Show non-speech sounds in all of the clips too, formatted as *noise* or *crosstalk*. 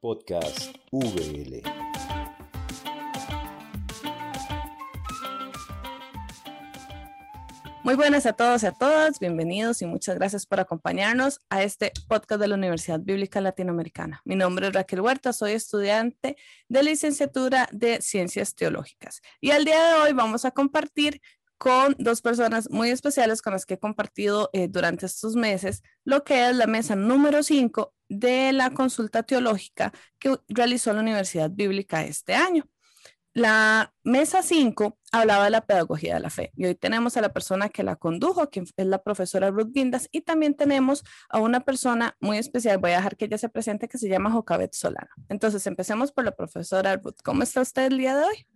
Podcast VL. Muy buenas a todos y a todas, bienvenidos y muchas gracias por acompañarnos a este podcast de la Universidad Bíblica Latinoamericana. Mi nombre es Raquel Huerta, soy estudiante de licenciatura de Ciencias Teológicas y al día de hoy vamos a compartir con dos personas muy especiales con las que he compartido eh, durante estos meses lo que es la mesa número 5 de la consulta teológica que realizó la Universidad Bíblica este año. La mesa 5 hablaba de la pedagogía de la fe y hoy tenemos a la persona que la condujo, que es la profesora Ruth Guindas, y también tenemos a una persona muy especial, voy a dejar que ella se presente, que se llama Jocabet Solano. Entonces, empecemos por la profesora Ruth. ¿Cómo está usted el día de hoy?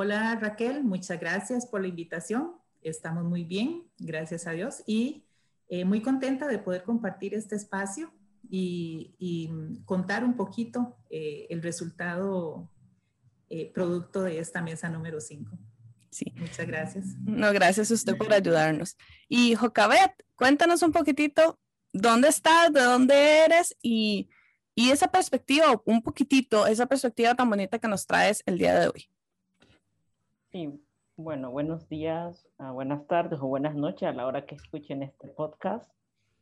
Hola Raquel, muchas gracias por la invitación. Estamos muy bien, gracias a Dios, y eh, muy contenta de poder compartir este espacio y, contar un poquito eh, el resultado eh, producto de esta mesa número 5. Sí. Muchas gracias. No, gracias a usted por ayudarnos. Y Jocabet, cuéntanos un poquitito dónde estás, de dónde eres y, y esa perspectiva, un poquitito, esa perspectiva tan bonita que nos traes el día de hoy. Bueno, buenos días, ah, buenas tardes o buenas noches a la hora que escuchen este podcast.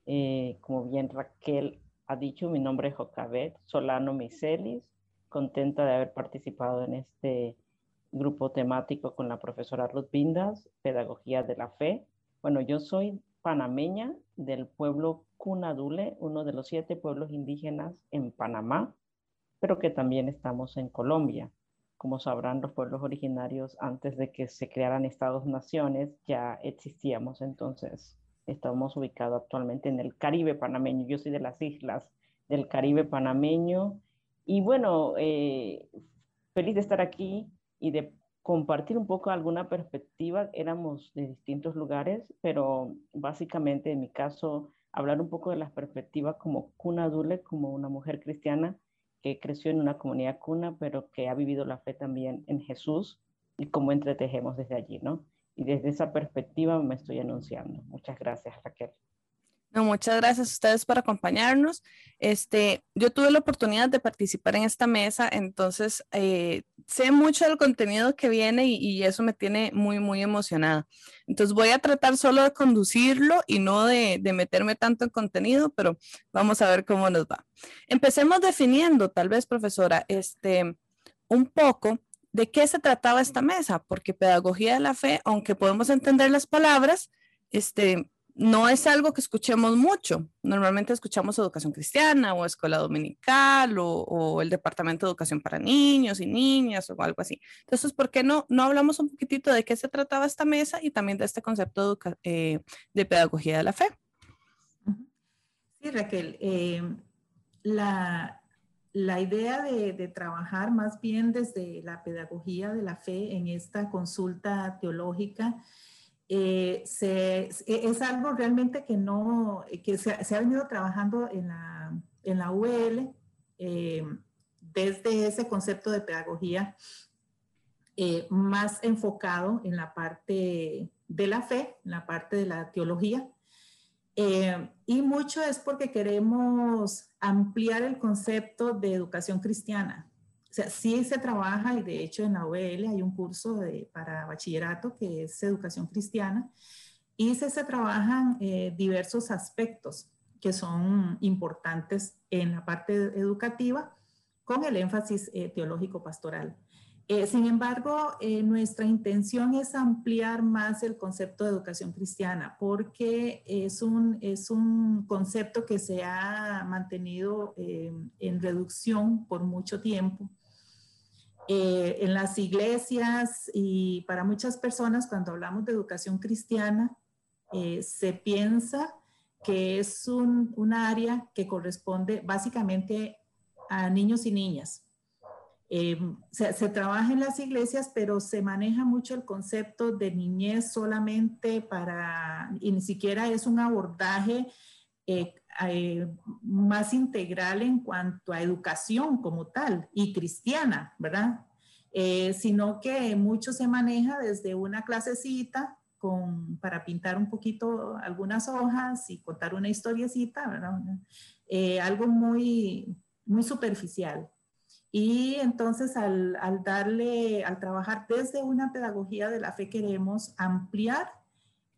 Eh, como bien Raquel ha dicho, mi nombre es Jocabet Solano Miselis, contenta de haber participado en este grupo temático con la profesora Ruth Bindas, Pedagogía de la Fe. Bueno, yo soy panameña del pueblo Cunadule, uno de los siete pueblos indígenas en Panamá, pero que también estamos en Colombia. Como sabrán, los pueblos originarios, antes de que se crearan estados-naciones, ya existíamos. Entonces, estamos ubicados actualmente en el Caribe panameño. Yo soy de las islas del Caribe panameño. Y bueno, eh, feliz de estar aquí y de compartir un poco alguna perspectiva. Éramos de distintos lugares, pero básicamente en mi caso, hablar un poco de las perspectivas como Cuna Dule, como una mujer cristiana creció en una comunidad cuna, pero que ha vivido la fe también en Jesús y cómo entretejemos desde allí, ¿no? Y desde esa perspectiva me estoy anunciando. Muchas gracias, Raquel. No, muchas gracias a ustedes por acompañarnos. Este, yo tuve la oportunidad de participar en esta mesa, entonces eh, sé mucho del contenido que viene y, eso me tiene muy, muy emocionada. Entonces voy a tratar solo de conducirlo y no de, de meterme tanto en contenido, pero vamos a ver cómo nos va. Empecemos definiendo, tal vez, profesora, este, un poco de qué se trataba esta mesa, porque pedagogía de la fe, aunque podemos entender las palabras, este, no es algo que escuchemos mucho. Normalmente escuchamos educación cristiana o escuela dominical o, el departamento de educación para niños y niñas o algo así. Entonces, ¿por qué no, no hablamos un poquitito de qué se trataba esta mesa y también de este concepto de, eh, pedagogía de la fe? Sí, Raquel. Eh, la, la, idea de, de trabajar más bien desde la pedagogía de la fe en esta consulta teológica eh, se, es algo realmente que no, que se, ha venido trabajando en la, en la UL eh, desde ese concepto de pedagogía eh, más enfocado en la parte de la fe, en la parte de la teología. y mucho es porque queremos ampliar el concepto de educación cristiana sea, sí se trabaja y de hecho en la OEL hay un curso de, para bachillerato que es educación cristiana y se, se trabajan eh, diversos aspectos que son importantes en la parte educativa con el énfasis eh, teológico pastoral. Eh, sin embargo, nuestra intención es ampliar más el concepto de educación cristiana porque es un, es un concepto que se ha mantenido en reducción por mucho tiempo eh, en las iglesias y para muchas personas cuando hablamos de educación cristiana, eh, se piensa que es un, un, área que corresponde básicamente a niños y niñas. Eh, se, se, trabaja en las iglesias, pero se maneja mucho el concepto de niñez solamente para, y ni siquiera es un abordaje eh, más integral en cuanto a educación como tal y cristiana, ¿verdad? Eh, sino que mucho se maneja desde una clasecita con, para pintar un poquito algunas hojas y contar una historiecita, ¿verdad? Eh, algo muy, muy superficial. Y entonces al, al, darle, al trabajar desde una pedagogía de la fe, queremos ampliar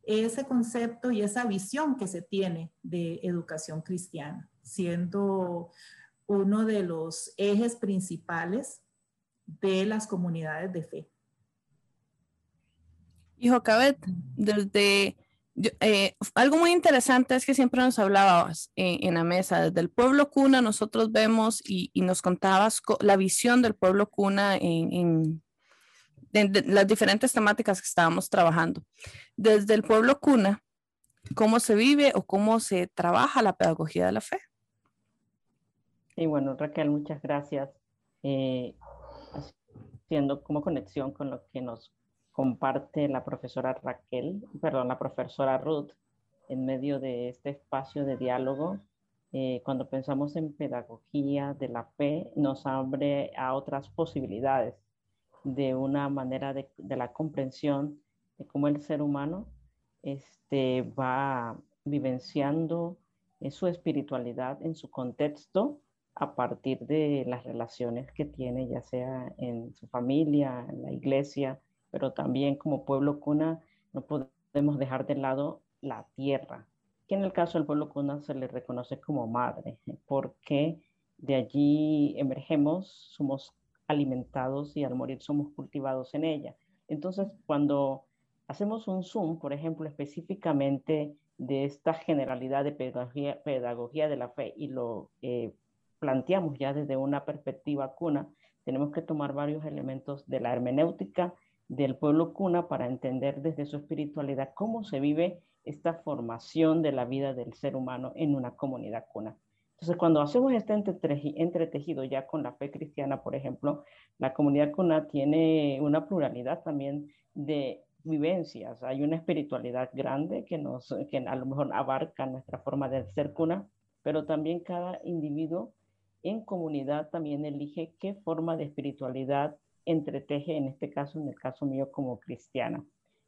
ese concepto y esa visión que se tiene de educación cristiana, siendo uno de los ejes principales de las comunidades de fe. Hijo Cabet, desde eh, algo muy interesante es que siempre nos hablabas en, la mesa, desde el pueblo cuna nosotros vemos y, nos contabas la visión del pueblo cuna en, las diferentes temáticas que estábamos trabajando. Desde el pueblo cuna, ¿cómo se vive o cómo se trabaja la pedagogía de la fe? Y bueno, Raquel, muchas gracias. Eh, haciendo como conexión con lo que nos comparte la profesora Raquel, perdón, la profesora Ruth, en medio de este espacio de diálogo. Eh, cuando pensamos en pedagogía de la fe, nos abre a otras posibilidades de una manera de, la comprensión de cómo el ser humano este, va vivenciando eh, su espiritualidad en su contexto a partir de las relaciones que tiene, ya sea en su familia, en la iglesia, pero también como pueblo cuna no podemos dejar de lado la tierra, que en el caso del pueblo cuna se le reconoce como madre, porque de allí emergemos, somos alimentados y al morir somos cultivados en ella. Entonces, cuando hacemos un zoom, por ejemplo, específicamente de esta generalidad de pedagogía, de la fe y lo eh, planteamos ya desde una perspectiva cuna, tenemos que tomar varios elementos de la hermenéutica del pueblo cuna para entender desde su espiritualidad cómo se vive esta formación de la vida del ser humano en una comunidad cuna. Entonces, cuando hacemos este entretejido ya con la fe cristiana, por ejemplo, la comunidad cuna tiene una pluralidad también de vivencias. Hay una espiritualidad grande que, nos, que a lo mejor abarca nuestra forma de ser cuna, pero también cada individuo en comunidad también elige qué forma de espiritualidad entreteje, en este caso, en el caso mío como cristiana.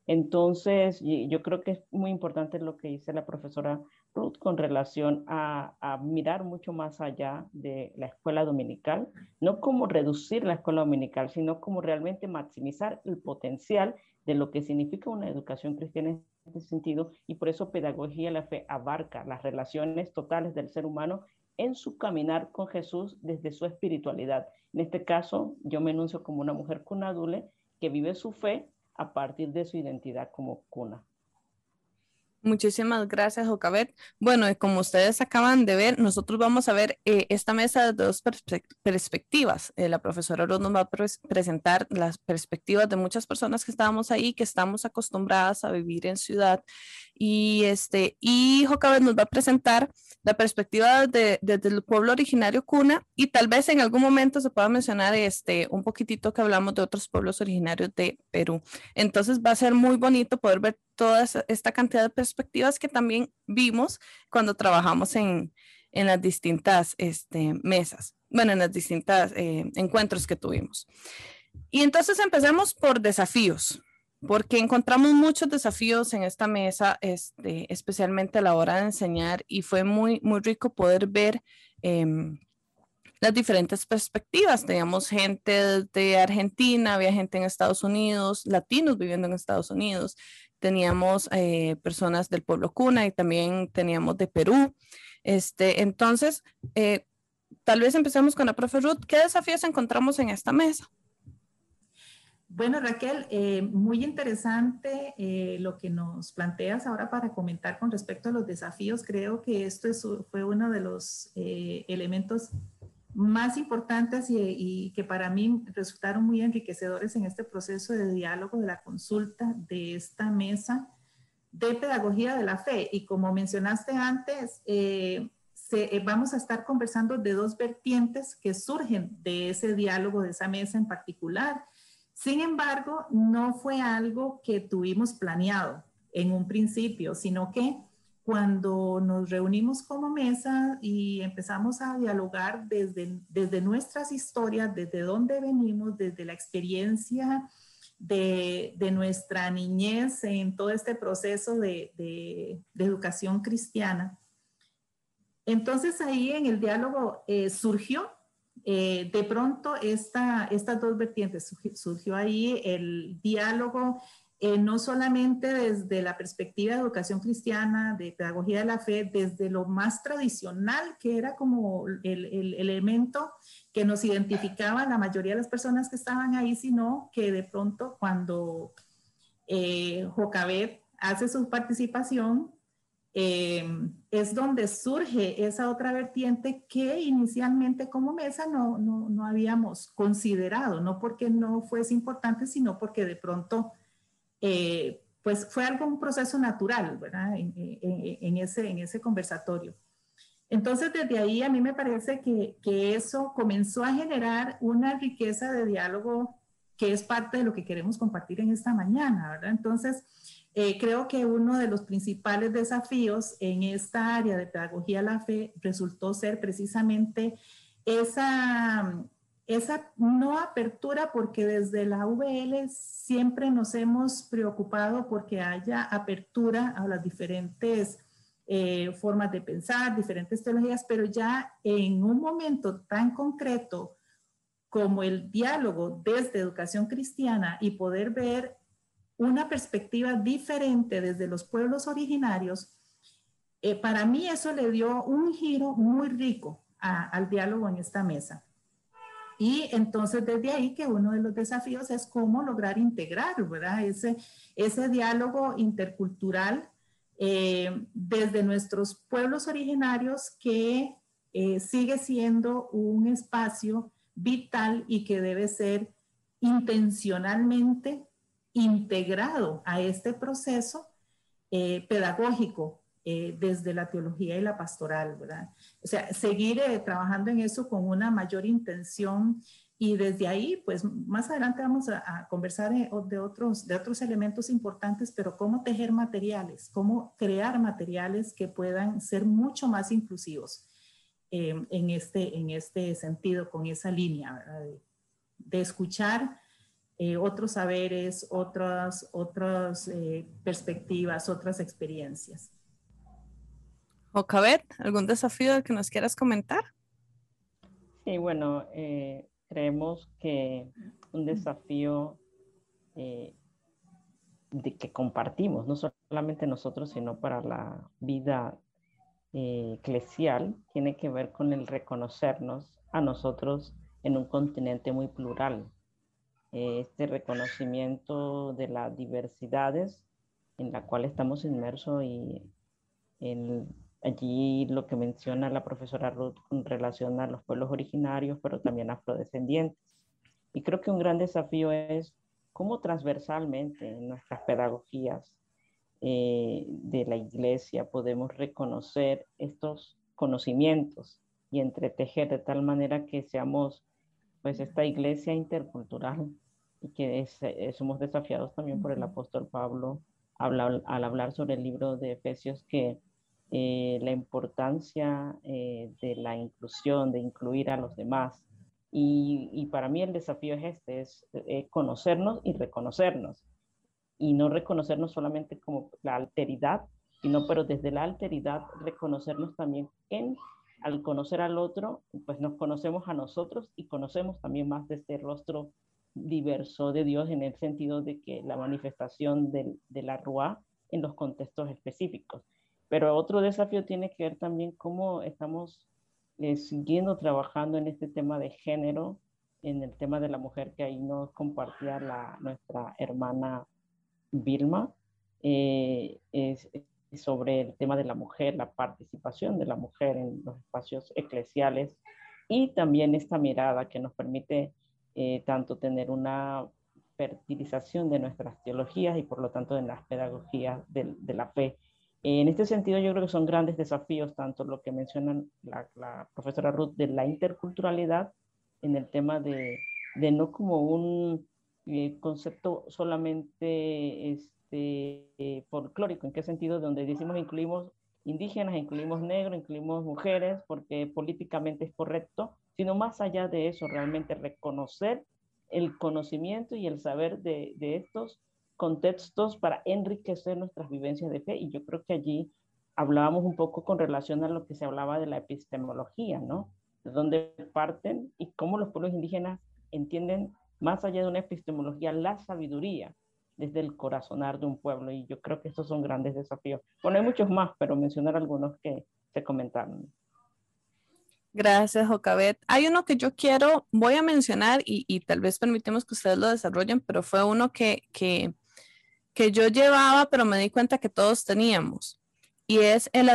Entonces, yo creo que es muy importante lo que dice la profesora Ruth con relación a, mirar mucho más allá de la escuela dominical, no como reducir la escuela dominical, sino como realmente maximizar el potencial de lo que significa una educación cristiana en este sentido, y por eso pedagogía la fe abarca las relaciones totales del ser humano en su caminar con Jesús desde su espiritualidad. En este caso, yo me enuncio como una mujer cunadule que vive su fe a partir de su identidad como cuna. Muchísimas gracias, Jocabet. Bueno, como ustedes acaban de ver, nosotros vamos a ver eh, esta mesa de dos perspectivas. Eh, la profesora Oro nos va a presentar las perspectivas de muchas personas que estábamos ahí, que estamos acostumbradas a vivir en ciudad. Y, este, y Jocabet nos va a presentar la perspectiva desde de, el pueblo originario cuna y tal vez en algún momento se pueda mencionar este, un poquitito que hablamos de otros pueblos originarios de Perú. Entonces va a ser muy bonito poder ver toda esta cantidad de perspectivas que también vimos cuando trabajamos en, en las distintas este, mesas, bueno, en las distintas eh, encuentros que tuvimos. Y entonces empecemos por desafíos, porque encontramos muchos desafíos en esta mesa, este, especialmente a la hora de enseñar, y fue muy, muy rico poder ver em, las diferentes perspectivas. Teníamos gente de Argentina, había gente en Estados Unidos, latinos viviendo en Estados Unidos, teníamos eh, personas del pueblo cuna y también teníamos de Perú. Este, entonces, eh, tal vez empecemos con la profe Ruth. ¿Qué desafíos encontramos en esta mesa? Bueno, Raquel, eh, muy interesante lo que nos planteas ahora para comentar con respecto a los desafíos. Creo que esto fue uno de los elementos más importantes y, que para mí resultaron muy enriquecedores en este proceso de diálogo de la consulta de esta mesa de pedagogía de la fe. Y como mencionaste antes, eh, eh, vamos a estar conversando de dos vertientes que surgen de ese diálogo, de esa mesa en particular. Sin embargo, no fue algo que tuvimos planeado en un principio, sino que cuando nos reunimos como mesa y empezamos a dialogar desde, desde nuestras historias, desde dónde venimos, desde la experiencia de, de nuestra niñez en todo este proceso de, de, educación cristiana. Entonces ahí en el diálogo eh, surgió eh, de pronto esta, estas dos vertientes surgió ahí el diálogo eh, no solamente desde la perspectiva de educación cristiana, de pedagogía de la fe, desde lo más tradicional, que era como el, el, elemento que nos identificaba la mayoría de las personas que estaban ahí, sino que de pronto cuando eh, Jocabet hace su participación, eh, es donde surge esa otra vertiente que inicialmente como mesa no, no, no habíamos considerado, no porque no fuese importante, sino porque de pronto eh, pues fue algo, un proceso natural, ¿verdad? En, ese, en ese conversatorio. Entonces, desde ahí a mí me parece que, que, eso comenzó a generar una riqueza de diálogo que es parte de lo que queremos compartir en esta mañana. Entonces, eh, creo que uno de los principales desafíos en esta área de pedagogía de la fe resultó ser precisamente esa esa no apertura, porque desde la VL siempre nos hemos preocupado porque haya apertura a las diferentes eh, formas de pensar, diferentes teologías, pero ya en un momento tan concreto como el diálogo desde educación cristiana y poder ver una perspectiva diferente desde los pueblos originarios, eh, para mí eso le dio un giro muy rico al diálogo en esta mesa. Y entonces desde ahí que uno de los desafíos es cómo lograr integrar, ¿verdad? Ese, ese diálogo intercultural eh, desde nuestros pueblos originarios que eh, sigue siendo un espacio vital y que debe ser intencionalmente integrado a este proceso eh, pedagógico eh, desde la teología y la pastoral, ¿verdad? O sea, seguir eh, trabajando en eso con una mayor intención y desde ahí, pues más adelante vamos a, conversar de, otros, de otros elementos importantes, pero cómo tejer materiales, cómo crear materiales que puedan ser mucho más inclusivos en, este, en este sentido, con esa línea de, escuchar otros saberes, otras, otras perspectivas, otras experiencias. Ocabet, ¿algún desafío que nos quieras comentar? Sí, bueno, eh, creemos que un desafío eh, de que compartimos, no solamente nosotros, sino para la vida eh, eclesial, tiene que ver con el reconocernos a nosotros en un continente muy plural. Este reconocimiento de las diversidades en la cual estamos inmersos y Allí lo que menciona la profesora Ruth con relación a los pueblos originarios, pero también afrodescendientes. Y creo que un gran desafío es cómo transversalmente en nuestras pedagogías eh, de la iglesia podemos reconocer estos conocimientos y entretejer de tal manera que seamos pues esta iglesia intercultural y que eh, somos desafiados también por el apóstol Pablo al hablar sobre el libro de Efesios que eh, la importancia eh, de la inclusión, de incluir a los demás. Y, para mí el desafío es este, es conocernos y reconocernos. Y no reconocernos solamente como la alteridad, sino pero desde la alteridad reconocernos también en, al conocer al otro, pues nos conocemos a nosotros y conocemos también más de este rostro diverso de Dios en el sentido de que la manifestación de, la Ruá en los contextos específicos. Pero otro desafío tiene que ver también cómo estamos eh, siguiendo trabajando en este tema de género, en el tema de la mujer que ahí nos compartía la, nuestra hermana Vilma, eh, sobre el tema de la mujer, la participación de la mujer en los espacios eclesiales y también esta mirada que nos permite eh, tanto tener una fertilización de nuestras teologías y por lo tanto de las pedagogías de, la fe. En este sentido, yo creo que son grandes desafíos, tanto lo que menciona la, profesora Ruth de la interculturalidad en el tema de, de no como un eh, concepto solamente este, eh, folclórico, ¿en qué sentido? Donde decimos incluimos indígenas, incluimos negros, incluimos mujeres, porque políticamente es correcto, sino más allá de eso, realmente reconocer el conocimiento y el saber de, de estos contextos para enriquecer nuestras vivencias de fe. Y yo creo que allí hablábamos un poco con relación a lo que se hablaba de la epistemología, ¿no? de dónde parten y cómo los pueblos indígenas entienden más allá de una epistemología la sabiduría desde el corazonar de un pueblo. Y yo creo que estos son grandes desafíos. Bueno, hay muchos más, pero mencionar algunos que se comentaron. Gracias, Jocabet. Hay uno que yo quiero, voy a mencionar y, tal vez permitimos que ustedes lo desarrollen, pero fue uno que, que, que yo llevaba, pero me di cuenta que todos teníamos, y es el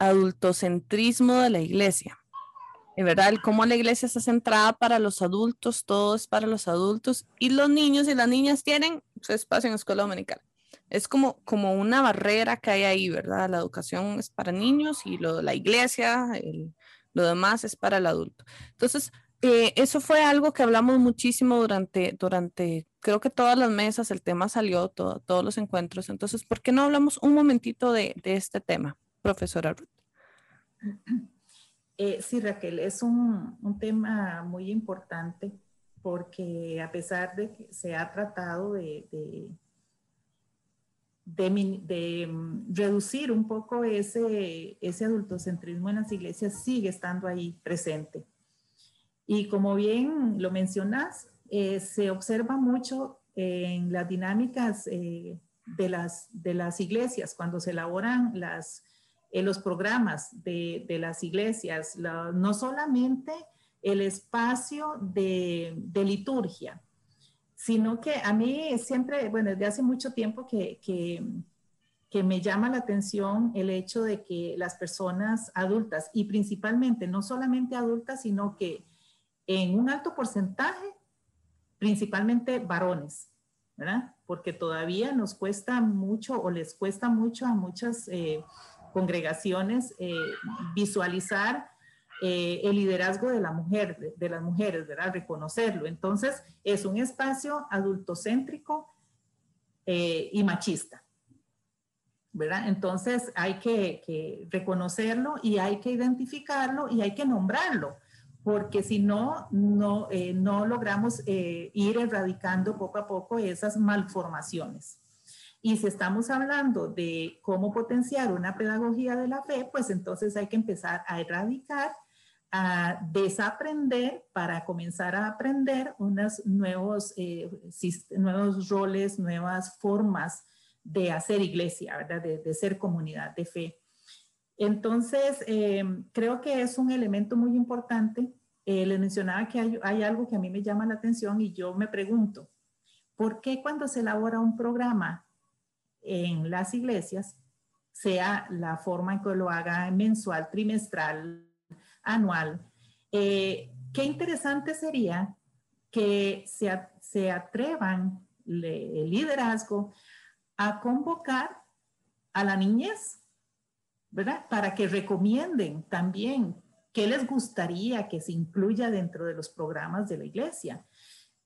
adultocentrismo de la iglesia. ¿verdad? cómo la iglesia está centrada para los adultos, todo es para los adultos, y los niños y las niñas tienen su espacio en escuela dominical. Es como, como una barrera que hay ahí, ¿verdad? La educación es para niños y lo, la iglesia, lo demás es para el adulto. Entonces, eh, eso fue algo que hablamos muchísimo durante, durante, creo que todas las mesas, el tema salió, todos los encuentros. Entonces, ¿por qué no hablamos un momentito de, de este tema, profesora Ruth? Eh, sí, Raquel, es un, un, tema muy importante porque a pesar de que se ha tratado de, de, de, mm, reducir un poco ese, ese adultocentrismo en las iglesias, sigue estando ahí presente. Y como bien lo mencionas, eh, se observa mucho en las dinámicas eh, de, las, de las iglesias cuando se elaboran las en los programas de, de las iglesias, no solamente el espacio de, liturgia, sino que a mí siempre, bueno, desde hace mucho tiempo que, que, que, me llama la atención el hecho de que las personas adultas, y principalmente no solamente adultas, sino que en un alto porcentaje, principalmente varones, ¿verdad? Porque todavía nos cuesta mucho o les cuesta mucho a muchas... Eh, congregaciones eh, visualizar eh, el liderazgo de las mujeres, ¿verdad? Reconocerlo. Entonces, es un espacio adultocéntrico eh, y machista, ¿verdad? Entonces, hay que, reconocerlo y hay que identificarlo y hay que nombrarlo, porque si no, no, no logramos ir erradicando poco a poco esas malformaciones. Y si estamos hablando de cómo potenciar una pedagogía de la fe, pues entonces hay que empezar a erradicar, a desaprender para comenzar a aprender unos nuevos, eh, nuevos roles, nuevas formas de hacer iglesia, ¿verdad? De, ser comunidad de fe. Entonces, eh, creo que es un elemento muy importante. Eh, les mencionaba que hay, hay algo que a mí me llama la atención y yo me pregunto, ¿por qué cuando se elabora un programa en las iglesias, sea la forma en que lo haga mensual, trimestral, anual. Eh, qué interesante sería que se, se atrevan el liderazgo a convocar a la niñez, ¿verdad? Para que recomienden también qué les gustaría que se incluya dentro de los programas de la iglesia.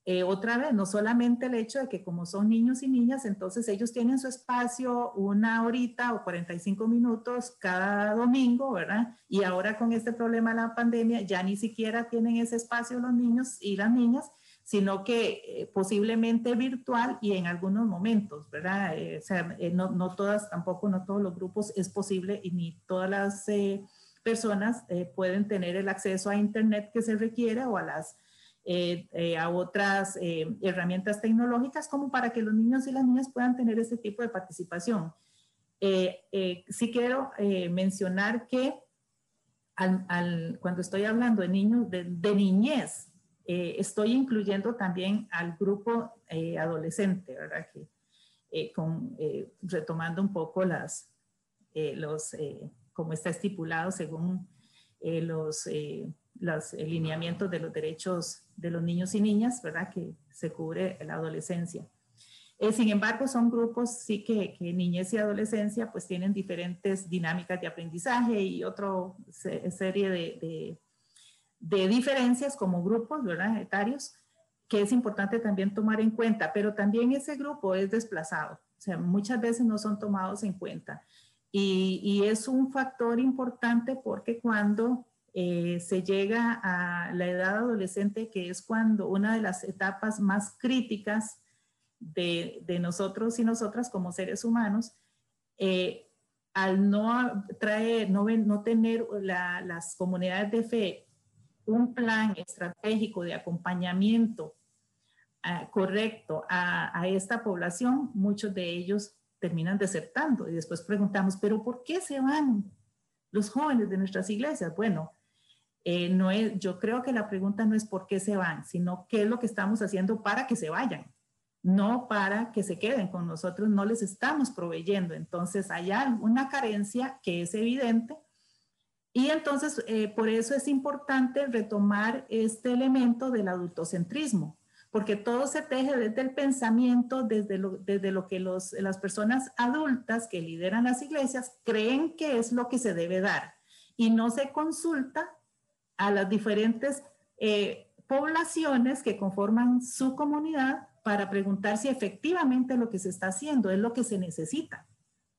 Eh, otra vez, no solamente el hecho de que como son niños y niñas, entonces ellos tienen su espacio una horita o 45 minutos cada domingo, ¿verdad? Y ahora con este problema de la pandemia ya ni siquiera tienen ese espacio los niños y las niñas, sino que eh, posiblemente virtual y en algunos momentos, ¿verdad? Eh, o sea, no, no, todas, tampoco no todos los grupos es posible y ni todas las personas pueden tener el acceso a Internet que se requiere o a las eh, eh, a otras eh, herramientas tecnológicas como para que los niños y las niñas puedan tener ese tipo de participación. sí quiero mencionar que al, cuando estoy hablando de niños, de, niñez, estoy incluyendo también al grupo adolescente, ¿verdad? Que, con, retomando un poco las, los, como está estipulado según los los lineamientos de los derechos de los niños y niñas, ¿verdad? Que se cubre la adolescencia. Eh, sin embargo, son grupos, sí que, que, niñez y adolescencia pues tienen diferentes dinámicas de aprendizaje y otra serie de, de, diferencias como grupos, ¿verdad? Etarios, que es importante también tomar en cuenta, pero también ese grupo es desplazado, o sea, muchas veces no son tomados en cuenta. Y, y es un factor importante porque cuando eh, se llega a la edad adolescente, que es cuando una de las etapas más críticas de, nosotros y nosotras como seres humanos, eh, al no traer, no, no tener las comunidades de fe un plan estratégico de acompañamiento ah, correcto a, a, esta población, muchos de ellos terminan desertando y después preguntamos, pero ¿por qué se van los jóvenes de nuestras iglesias? Bueno, eh, no es, yo creo que la pregunta no es por qué se van, sino qué es lo que estamos haciendo para que se vayan, no para que se queden con nosotros, no les estamos proveyendo. Entonces hay una carencia que es evidente y entonces eh, por eso es importante retomar este elemento del adultocentrismo, porque todo se teje desde el pensamiento, desde lo, desde lo que los, las personas adultas que lideran las iglesias creen que es lo que se debe dar y no se consulta a las diferentes eh, poblaciones que conforman su comunidad para preguntar si efectivamente lo que se está haciendo es lo que se necesita,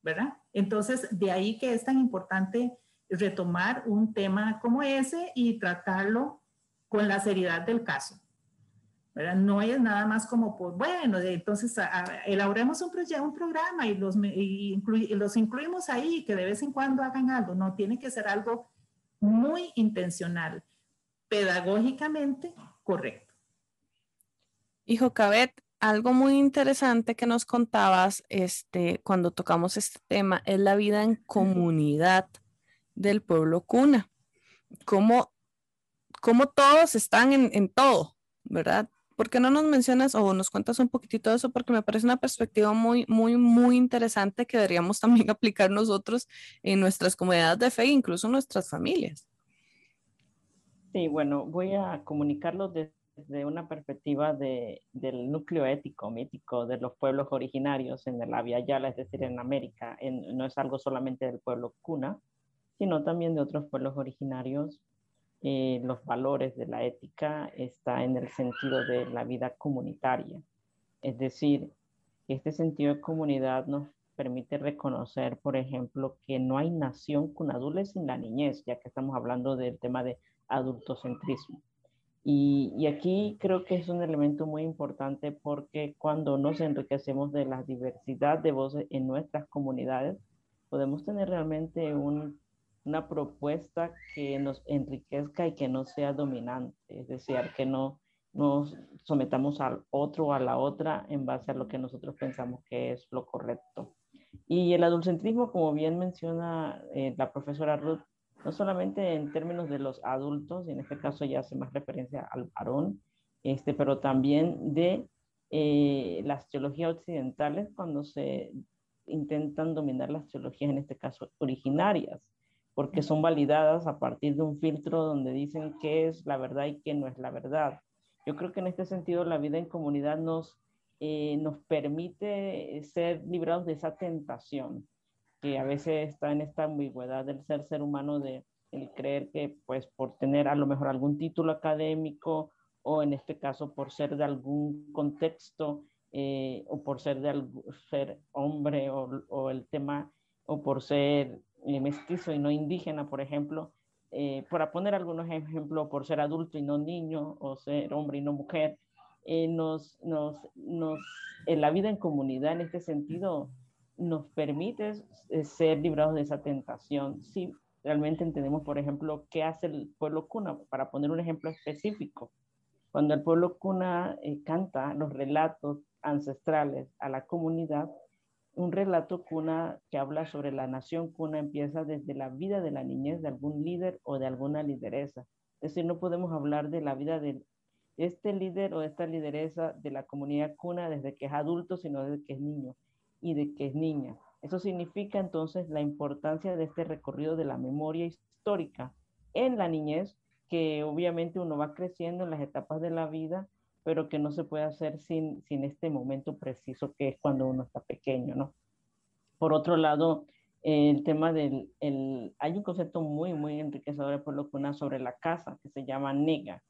¿verdad? Entonces, de ahí que es tan importante retomar un tema como ese y tratarlo con la seriedad del caso. ¿verdad? No es nada más como, por, bueno, entonces elaboremos un, un programa y los, y los incluimos ahí, que de vez en cuando hagan algo. No, tiene que ser algo muy intencional, pedagógicamente correcto. Hijo Cabet, algo muy interesante que nos contabas este, cuando tocamos este tema es la vida en comunidad del pueblo cuna. Cómo, cómo todos están en, en todo, ¿verdad? ¿Por qué no nos mencionas o nos cuentas un poquitito de eso? Porque me parece una perspectiva muy, muy, muy interesante que deberíamos *laughs* también aplicar nosotros en nuestras comunidades de fe e incluso en nuestras familias. Sí, bueno, voy a comunicarlo desde una perspectiva de, del núcleo ético, mítico de los pueblos originarios en el Avia Yala, es decir, en América. no es algo solamente del pueblo cuna, sino también de otros pueblos originarios eh, los valores de la ética está en el sentido de la vida comunitaria. Es decir, este sentido de comunidad nos permite reconocer, por ejemplo, que no hay nación con adultos sin la niñez, ya que estamos hablando del tema de adultocentrismo. Y, aquí creo que es un elemento muy importante porque cuando nos enriquecemos de la diversidad de voces en nuestras comunidades, podemos tener realmente un una propuesta que nos enriquezca y que no sea dominante, es decir, que no nos sometamos al otro o a la otra en base a lo que nosotros pensamos que es lo correcto. Y el adultocentrismo, como bien menciona eh, la profesora Ruth, no solamente en términos de los adultos, y en este caso ya hace más referencia al varón, este, pero también de eh, las teologías occidentales cuando se intentan dominar las teologías, en este caso originarias porque son validadas a partir de un filtro donde dicen qué es la verdad y qué no es la verdad. Yo creo que en este sentido la vida en comunidad nos, eh, nos permite ser librados de esa tentación que a veces está en esta ambigüedad del ser ser humano de el creer que pues por tener a lo mejor algún título académico o en este caso por ser de algún contexto eh, o por ser de ser hombre o, o el tema o por ser eh, mestizo y no indígena, por ejemplo, eh, para poner algunos ejemplos, por ser adulto y no niño, o ser hombre y no mujer, eh, nos, nos, nos, en la vida en comunidad en este sentido nos permite ser librados de esa tentación. Si realmente entendemos, por ejemplo, qué hace el pueblo cuna, para poner un ejemplo específico. Cuando el pueblo cuna canta los relatos ancestrales a la comunidad, un relato cuna que habla sobre la nación cuna empieza desde la vida de la niñez de algún líder o de alguna lideresa. Es decir, no podemos hablar de la vida de este líder o esta lideresa de la comunidad cuna desde que es adulto, sino desde que es niño y de que es niña. Eso significa entonces la importancia de este recorrido de la memoria histórica en la niñez, que obviamente uno va creciendo en las etapas de la vida pero que no se puede hacer sin, sin este momento preciso que es cuando uno está pequeño, ¿no? Por otro lado, el tema del, el, hay un concepto muy, muy enriquecedor por lo que una sobre la casa, que se llama nega,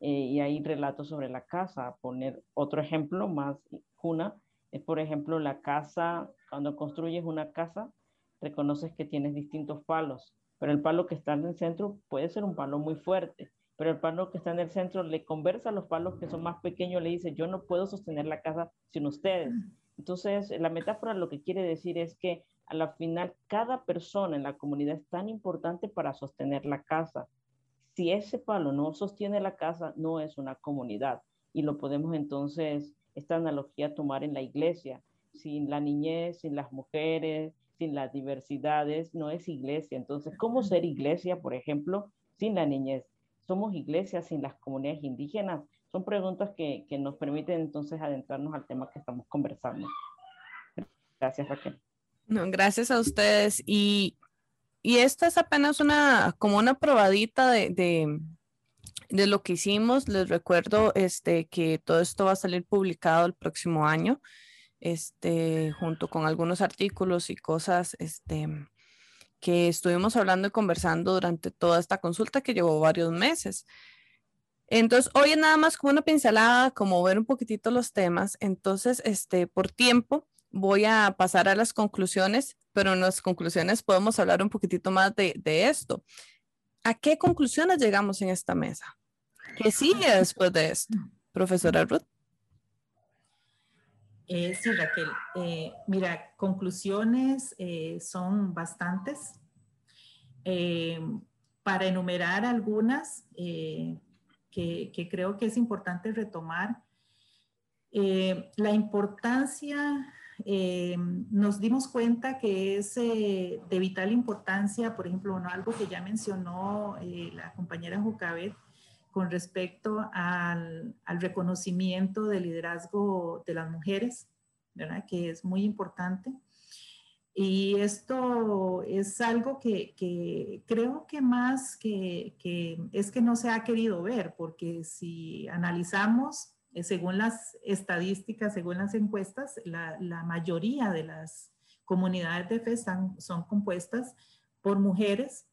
eh, y hay relatos sobre la casa. Poner otro ejemplo más, una, es por ejemplo la casa, cuando construyes una casa, reconoces que tienes distintos palos, pero el palo que está en el centro puede ser un palo muy fuerte, pero el palo que está en el centro le conversa a los palos que son más pequeños, le dice, yo no puedo sostener la casa sin ustedes. Entonces, la metáfora lo que quiere decir es que a la final cada persona en la comunidad es tan importante para sostener la casa. Si ese palo no sostiene la casa, no es una comunidad. Y lo podemos entonces, esta analogía, tomar en la iglesia. Sin la niñez, sin las mujeres, sin las diversidades, no es iglesia. Entonces, ¿cómo ser iglesia, por ejemplo, sin la niñez? ¿Somos iglesia sin las comunidades indígenas? Son preguntas que, que nos permiten entonces adentrarnos al tema que estamos conversando. Gracias, Raquel. No, gracias a ustedes. Y, y esta es apenas una, como una probadita de, de, de, lo que hicimos. Les recuerdo este, que todo esto va a salir publicado el próximo año, este, junto con algunos artículos y cosas este, que estuvimos hablando y conversando durante toda esta consulta que llevó varios meses. Entonces, hoy es nada más como una pincelada, como ver un poquitito los temas. Entonces, este, por tiempo, voy a pasar a las conclusiones, pero en las conclusiones podemos hablar un poquitito más de, de esto. ¿A qué conclusiones llegamos en esta mesa? ¿Qué sigue después de esto? Profesora Ruth. Eh, sí, Raquel. Eh, mira, conclusiones eh, son bastantes. Para enumerar algunas que, creo que es importante retomar, la importancia nos dimos cuenta que es de vital importancia, por ejemplo, algo que ya mencionó la compañera Jucabet con respecto al, reconocimiento del liderazgo de las mujeres, ¿verdad? que es muy importante. Y esto es algo que, creo que más que, es que no se ha querido ver, porque si analizamos eh, según las estadísticas, según las encuestas, la, mayoría de las comunidades de fe son compuestas por mujeres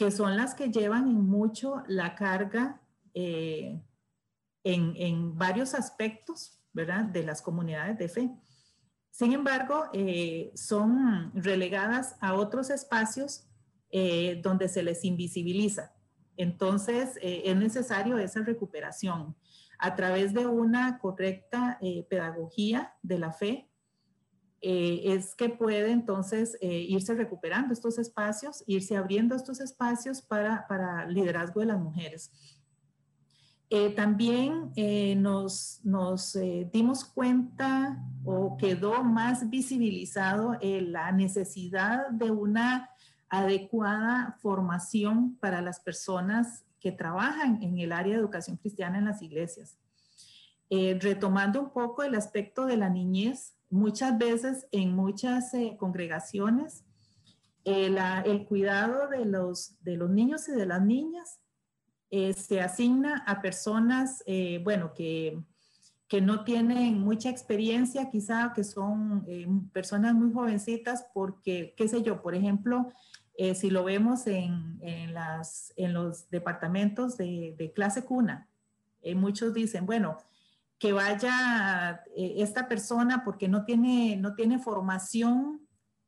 que son las que llevan en mucho la carga eh, en, varios aspectos, ¿verdad? De las comunidades de fe. Sin embargo, eh, son relegadas a otros espacios donde se les invisibiliza. Entonces, es necesario esa recuperación a través de una correcta eh, pedagogía de la fe, eh, es que puede entonces eh, irse recuperando estos espacios, irse abriendo estos espacios para, para liderazgo de las mujeres. También nos, nos dimos cuenta o quedó más visibilizado la necesidad de una adecuada formación para las personas que trabajan en el área de educación cristiana en las iglesias. Eh, retomando un poco el aspecto de la niñez, muchas veces en muchas eh, congregaciones, eh, el cuidado de los, de los niños y de las niñas se asigna a personas, bueno, que, que no tienen mucha experiencia, quizá que son personas muy jovencitas, porque, qué sé yo, por ejemplo, eh, si lo vemos en, en, las, en los departamentos de, de clase cuna, eh, muchos dicen, bueno, que vaya eh, esta persona porque no tiene, no tiene formación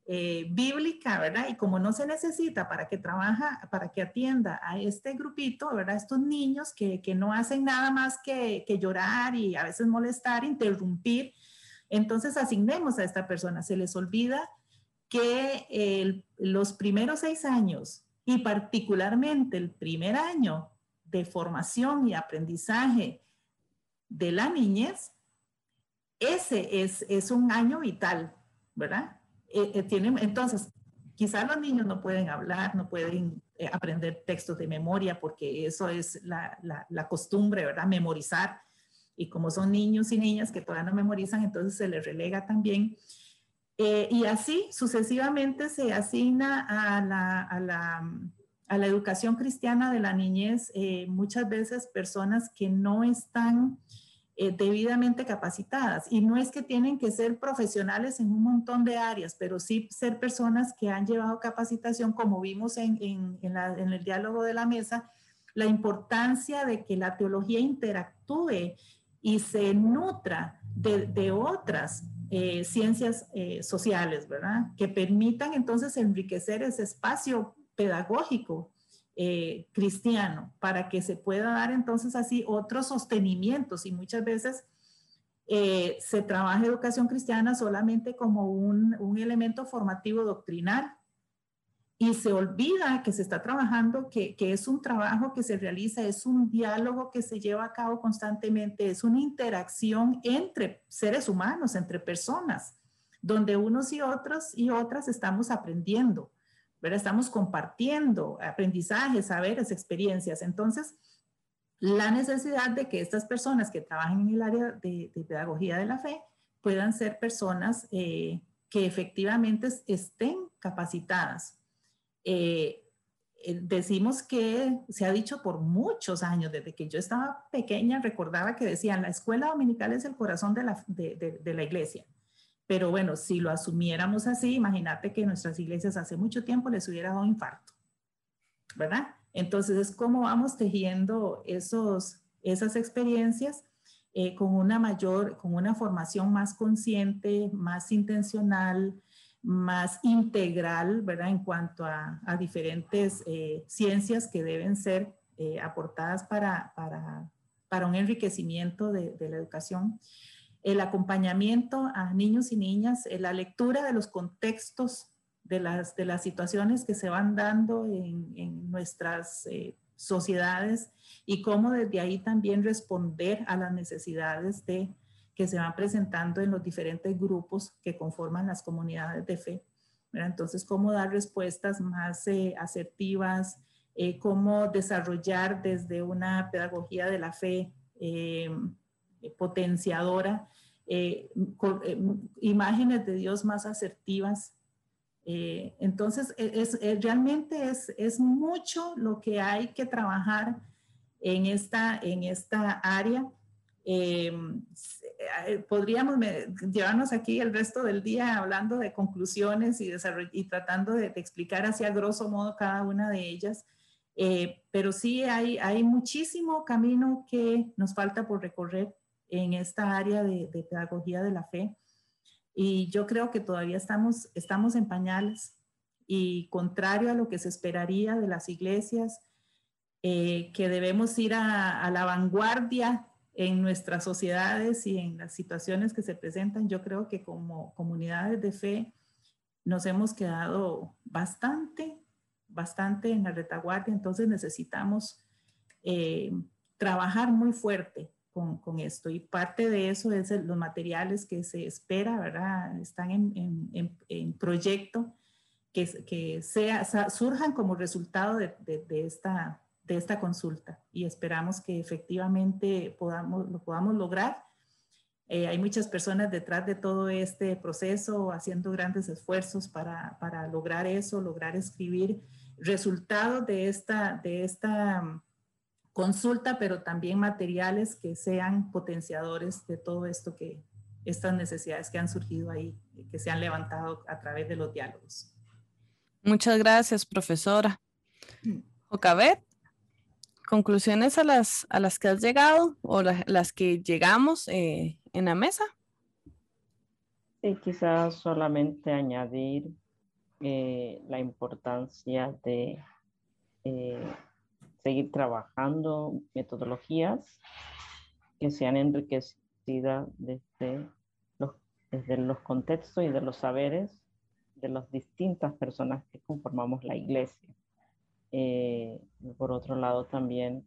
bíblica, ¿verdad? Y como no se necesita para que trabaja, para que atienda a este grupito, ¿verdad? Estos niños que, que no hacen nada más que, que llorar y a veces molestar, interrumpir, entonces asignemos a esta persona. Se les olvida que los primeros seis años y particularmente el primer año de formación y aprendizaje de la niñez, ese es, es un año vital, ¿verdad? Eh, eh, tiene, entonces, quizás los niños no pueden hablar, no pueden eh, aprender textos de memoria, porque eso es la, la, la, costumbre, ¿verdad? Memorizar. Y como son niños y niñas que todavía no memorizan, entonces se les relega también eh, y así sucesivamente se asigna a la, a la, a la educación cristiana de la niñez eh, muchas veces personas que no están eh, debidamente capacitadas. Y no es que tienen que ser profesionales en un montón de áreas, pero sí ser personas que han llevado capacitación, como vimos en, en, el diálogo de la mesa, la importancia de que la teología interactúe y se nutra de, de otras eh, ciencias eh, sociales, ¿verdad? Que permitan entonces enriquecer ese espacio pedagógico eh, cristiano para que se pueda dar entonces así otros sostenimientos y muchas veces se trabaja educación cristiana solamente como un, un elemento formativo doctrinal y se olvida que se está trabajando, que, que, es un trabajo que se realiza, es un diálogo que se lleva a cabo constantemente, es una interacción entre seres humanos, entre personas, donde unos y otros y otras estamos aprendiendo, ¿verdad? Estamos compartiendo aprendizajes, saberes, experiencias. Entonces, la necesidad de que estas personas que trabajan en el área de, pedagogía de la fe puedan ser personas eh, que efectivamente estén capacitadas eh, eh, decimos que se ha dicho por muchos años, desde que yo estaba pequeña, recordaba que decían, la escuela dominical es el corazón de la, de, de, la iglesia. Pero bueno, si lo asumiéramos así, imagínate que nuestras iglesias hace mucho tiempo les hubiera dado infarto, ¿verdad? Entonces es como vamos tejiendo esos, esas experiencias eh, con una mayor, con una formación más consciente, más intencional, más integral, ¿verdad? En cuanto a, diferentes eh, ciencias que deben ser eh, aportadas para, para, un enriquecimiento de, la educación. El acompañamiento a niños y niñas, eh, la lectura de los contextos de las, de las situaciones que se van dando en, en nuestras sociedades y cómo desde ahí también responder a las necesidades de que se van presentando en los diferentes grupos que conforman las comunidades de fe. Entonces, cómo dar respuestas más eh, asertivas, eh, cómo desarrollar desde una pedagogía de la fe eh, potenciadora imágenes de Dios más asertivas. entonces, e, es, realmente es, es mucho lo que hay que trabajar en esta, en esta área. Eh, podríamos llevarnos aquí el resto del día hablando de conclusiones y, tratando de, explicar así a grosso modo cada una de ellas. Eh, pero sí hay, hay muchísimo camino que nos falta por recorrer en esta área de, pedagogía de la fe. Y yo creo que todavía estamos, estamos en pañales y contrario a lo que se esperaría de las iglesias, eh, que debemos ir a, a la vanguardia en nuestras sociedades y en las situaciones que se presentan, yo creo que como comunidades de fe nos hemos quedado bastante, bastante en la retaguardia, entonces necesitamos eh, trabajar muy fuerte con, con, esto y parte de eso es los materiales que se espera, ¿verdad? Están en, en, en, proyecto que, que sea, surjan como resultado de, de esta de esta consulta y esperamos que efectivamente podamos, lo podamos lograr. Eh, hay muchas personas detrás de todo este proceso haciendo grandes esfuerzos para, para lograr eso, lograr escribir resultados de esta, de esta consulta, pero también materiales que sean potenciadores de todo esto que, estas necesidades que han surgido ahí, que se han levantado a través de los diálogos. Muchas gracias, profesora. Mm. Ocabet conclusiones a las, a las que has llegado o las que llegamos eh, en la mesa. Sí, quizás solamente añadir eh, la importancia de eh, seguir trabajando metodologías que sean enriquecidas desde los, desde los contextos y de los saberes de las distintas personas que conformamos la iglesia. Eh, por otro lado, también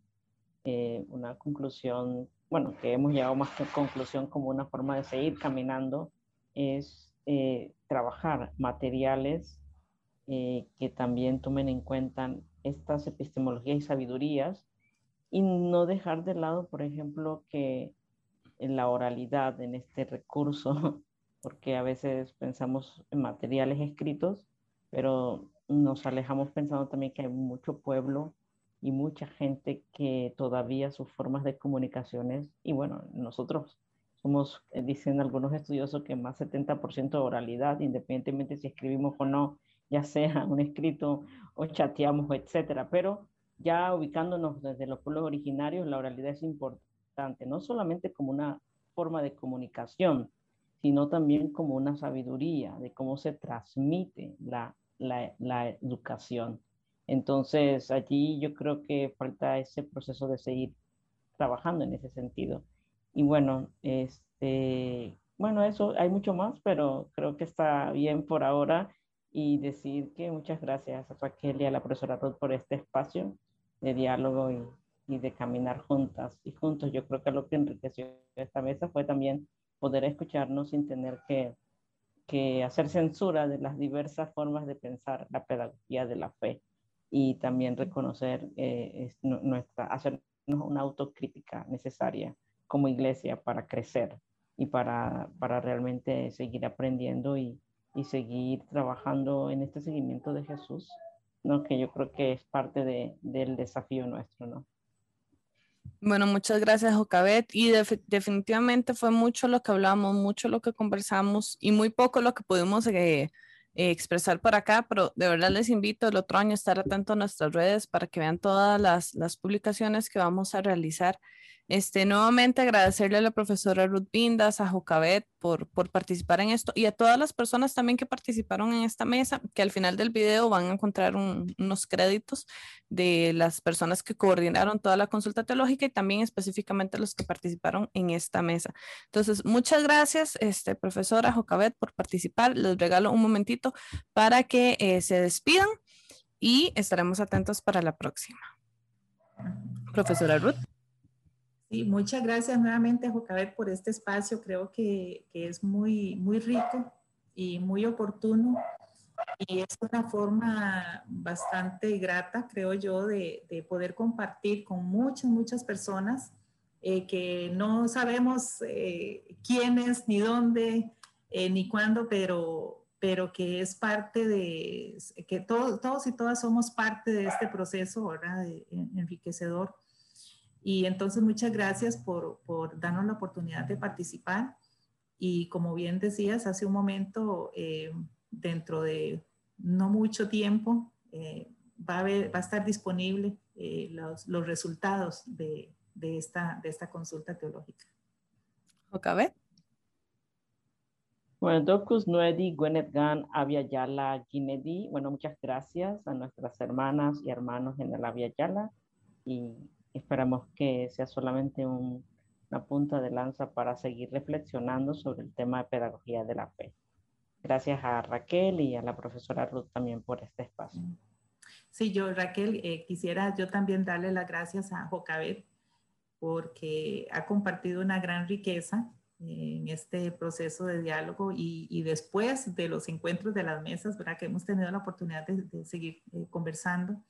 eh, una conclusión, bueno, que hemos llegado más que conclusión como una forma de seguir caminando, es eh, trabajar materiales que también tomen en cuenta estas epistemologías y sabidurías y no dejar de lado, por ejemplo, que en la oralidad, en este recurso, *laughs* porque a veces pensamos en materiales escritos, pero nos alejamos pensando también que hay mucho pueblo y mucha gente que todavía sus formas de comunicaciones, y bueno, nosotros somos, eh, dicen algunos estudiosos, que más 70% de oralidad, independientemente si escribimos o no, ya sea un escrito o chateamos, etcétera, pero ya ubicándonos desde los pueblos originarios, la oralidad es importante, no solamente como una forma de comunicación, sino también como una sabiduría de cómo se transmite la la, educación. Entonces, allí yo creo que falta ese proceso de seguir trabajando en ese sentido. Y bueno, este, bueno, eso hay mucho más, pero creo que está bien por ahora. Y decir que muchas gracias a Raquel y a la profesora Ruth por este espacio de diálogo y, de caminar juntas y juntos. Yo creo que lo que enriqueció esta mesa fue también poder escucharnos sin tener que, hacer censura de las diversas formas de pensar la pedagogía de la fe y también reconocer eh, nuestra, hacernos una autocrítica necesaria como iglesia para crecer y para, para realmente seguir aprendiendo y, y seguir trabajando en este seguimiento de Jesús, ¿no? que yo creo que es parte de, del desafío nuestro. ¿no? Bueno, muchas gracias, Jocabet. Y definitivamente fue mucho lo que hablamos, mucho lo que conversamos y muy poco lo que pudimos eh, eh, expresar por acá, pero de verdad les invito el otro año a estar atento a nuestras redes para que vean todas las, las publicaciones que vamos a realizar este, nuevamente agradecerle a la profesora Ruth Bindas, a Jocabet por, por participar en esto y a todas las personas también que participaron en esta mesa, que al final del video van a encontrar unos créditos de las personas que coordinaron toda la consulta teológica y también específicamente los que participaron en esta mesa. Entonces, muchas gracias, este, profesora Jocabet, por participar. Les regalo un momentito para que eh, se despidan y estaremos atentos para la próxima. Profesora Ruth. Muchas gracias nuevamente, Jocabet, por este espacio. Creo que, es muy, muy rico y muy oportuno. Y es una forma bastante grata, creo yo, de, de poder compartir con muchas, muchas personas eh, que no sabemos eh, quiénes, ni dónde, eh, ni cuándo, pero, pero que es parte de, que todos, todos y todas somos parte de este proceso, ¿verdad? Enriquecedor y entonces muchas gracias por, por darnos la oportunidad de participar. Y como bien decías hace un momento, eh, dentro de no mucho tiempo eh, va, a va a estar disponible eh, los, los, resultados de, de, esta, de esta consulta teológica. ¿Ocabe? Bueno, Docus Nuedi, Gwyneth Gan, Avia Yala, Ginedi. Bueno, muchas gracias a nuestras hermanas y hermanos en el Avia Yala y Esperamos que sea solamente una punta de lanza para seguir reflexionando sobre el tema de pedagogía de la fe. Gracias a Raquel y a la profesora Ruth también por este espacio. Sí, yo Raquel, eh, quisiera yo también darle las gracias a Jocabet porque ha compartido una gran riqueza eh, en este proceso de diálogo y, después de los encuentros de las mesas, ¿verdad? Que hemos tenido la oportunidad de, seguir eh, conversando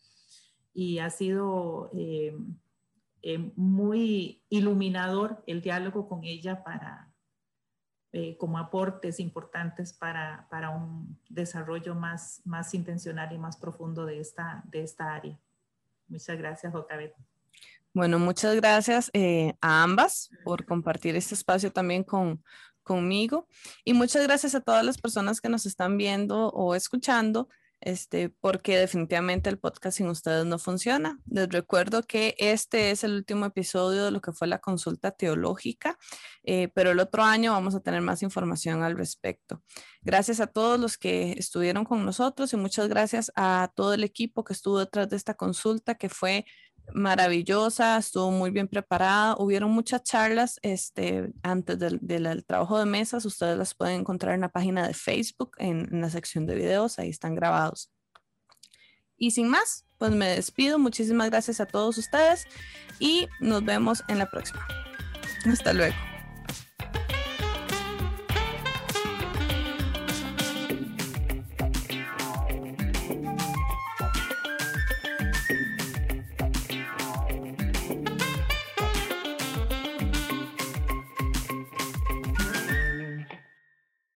y ha sido eh, muy iluminador el diálogo con ella para, eh, como aportes importantes para, para, un desarrollo más, más intencional y más profundo de esta, de esta área. Muchas gracias, Jocabet. Bueno, muchas gracias eh, a ambas por compartir este espacio también con, conmigo y muchas gracias a todas las personas que nos están viendo o escuchando este, porque definitivamente el podcast sin ustedes no funciona. Les recuerdo que este es el último episodio de lo que fue la consulta teológica, eh, pero el otro año vamos a tener más información al respecto. Gracias a todos los que estuvieron con nosotros y muchas gracias a todo el equipo que estuvo detrás de esta consulta, que fue maravillosa, estuvo muy bien preparada. Hubieron muchas charlas este, antes del, trabajo de mesas. Ustedes las pueden encontrar en la página de Facebook, en, en, la sección de videos, ahí están grabados. Y sin más, pues me despido. Muchísimas gracias a todos ustedes y nos vemos en la próxima. Hasta luego.